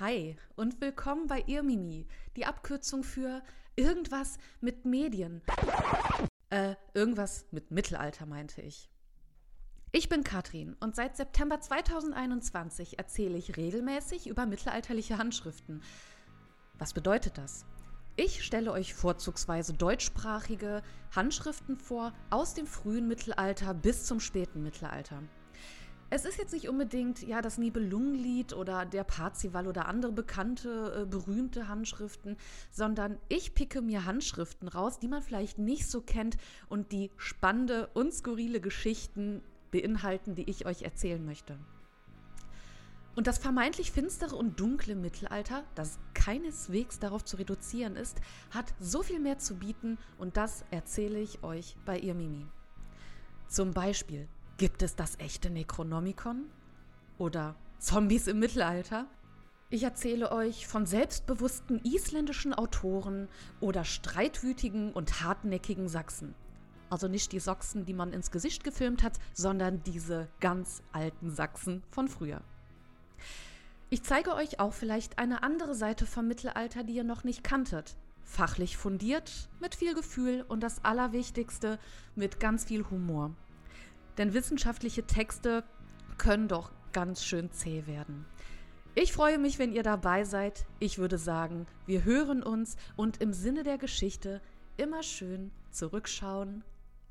Hi und willkommen bei Irmimi, die Abkürzung für irgendwas mit Medien. Äh, irgendwas mit Mittelalter meinte ich. Ich bin Katrin und seit September 2021 erzähle ich regelmäßig über mittelalterliche Handschriften. Was bedeutet das? Ich stelle euch vorzugsweise deutschsprachige Handschriften vor aus dem frühen Mittelalter bis zum späten Mittelalter. Es ist jetzt nicht unbedingt ja das Nibelungenlied oder der Parzival oder andere bekannte, äh, berühmte Handschriften, sondern ich picke mir Handschriften raus, die man vielleicht nicht so kennt und die spannende und skurrile Geschichten beinhalten, die ich euch erzählen möchte. Und das vermeintlich finstere und dunkle Mittelalter, das keineswegs darauf zu reduzieren ist, hat so viel mehr zu bieten und das erzähle ich euch bei ihr Mimi. Zum Beispiel Gibt es das echte Necronomicon? Oder Zombies im Mittelalter? Ich erzähle euch von selbstbewussten isländischen Autoren oder streitwütigen und hartnäckigen Sachsen. Also nicht die Sachsen, die man ins Gesicht gefilmt hat, sondern diese ganz alten Sachsen von früher. Ich zeige euch auch vielleicht eine andere Seite vom Mittelalter, die ihr noch nicht kanntet. Fachlich fundiert, mit viel Gefühl und das Allerwichtigste, mit ganz viel Humor. Denn wissenschaftliche Texte können doch ganz schön zäh werden. Ich freue mich, wenn ihr dabei seid. Ich würde sagen, wir hören uns und im Sinne der Geschichte immer schön zurückschauen.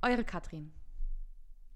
Eure Katrin.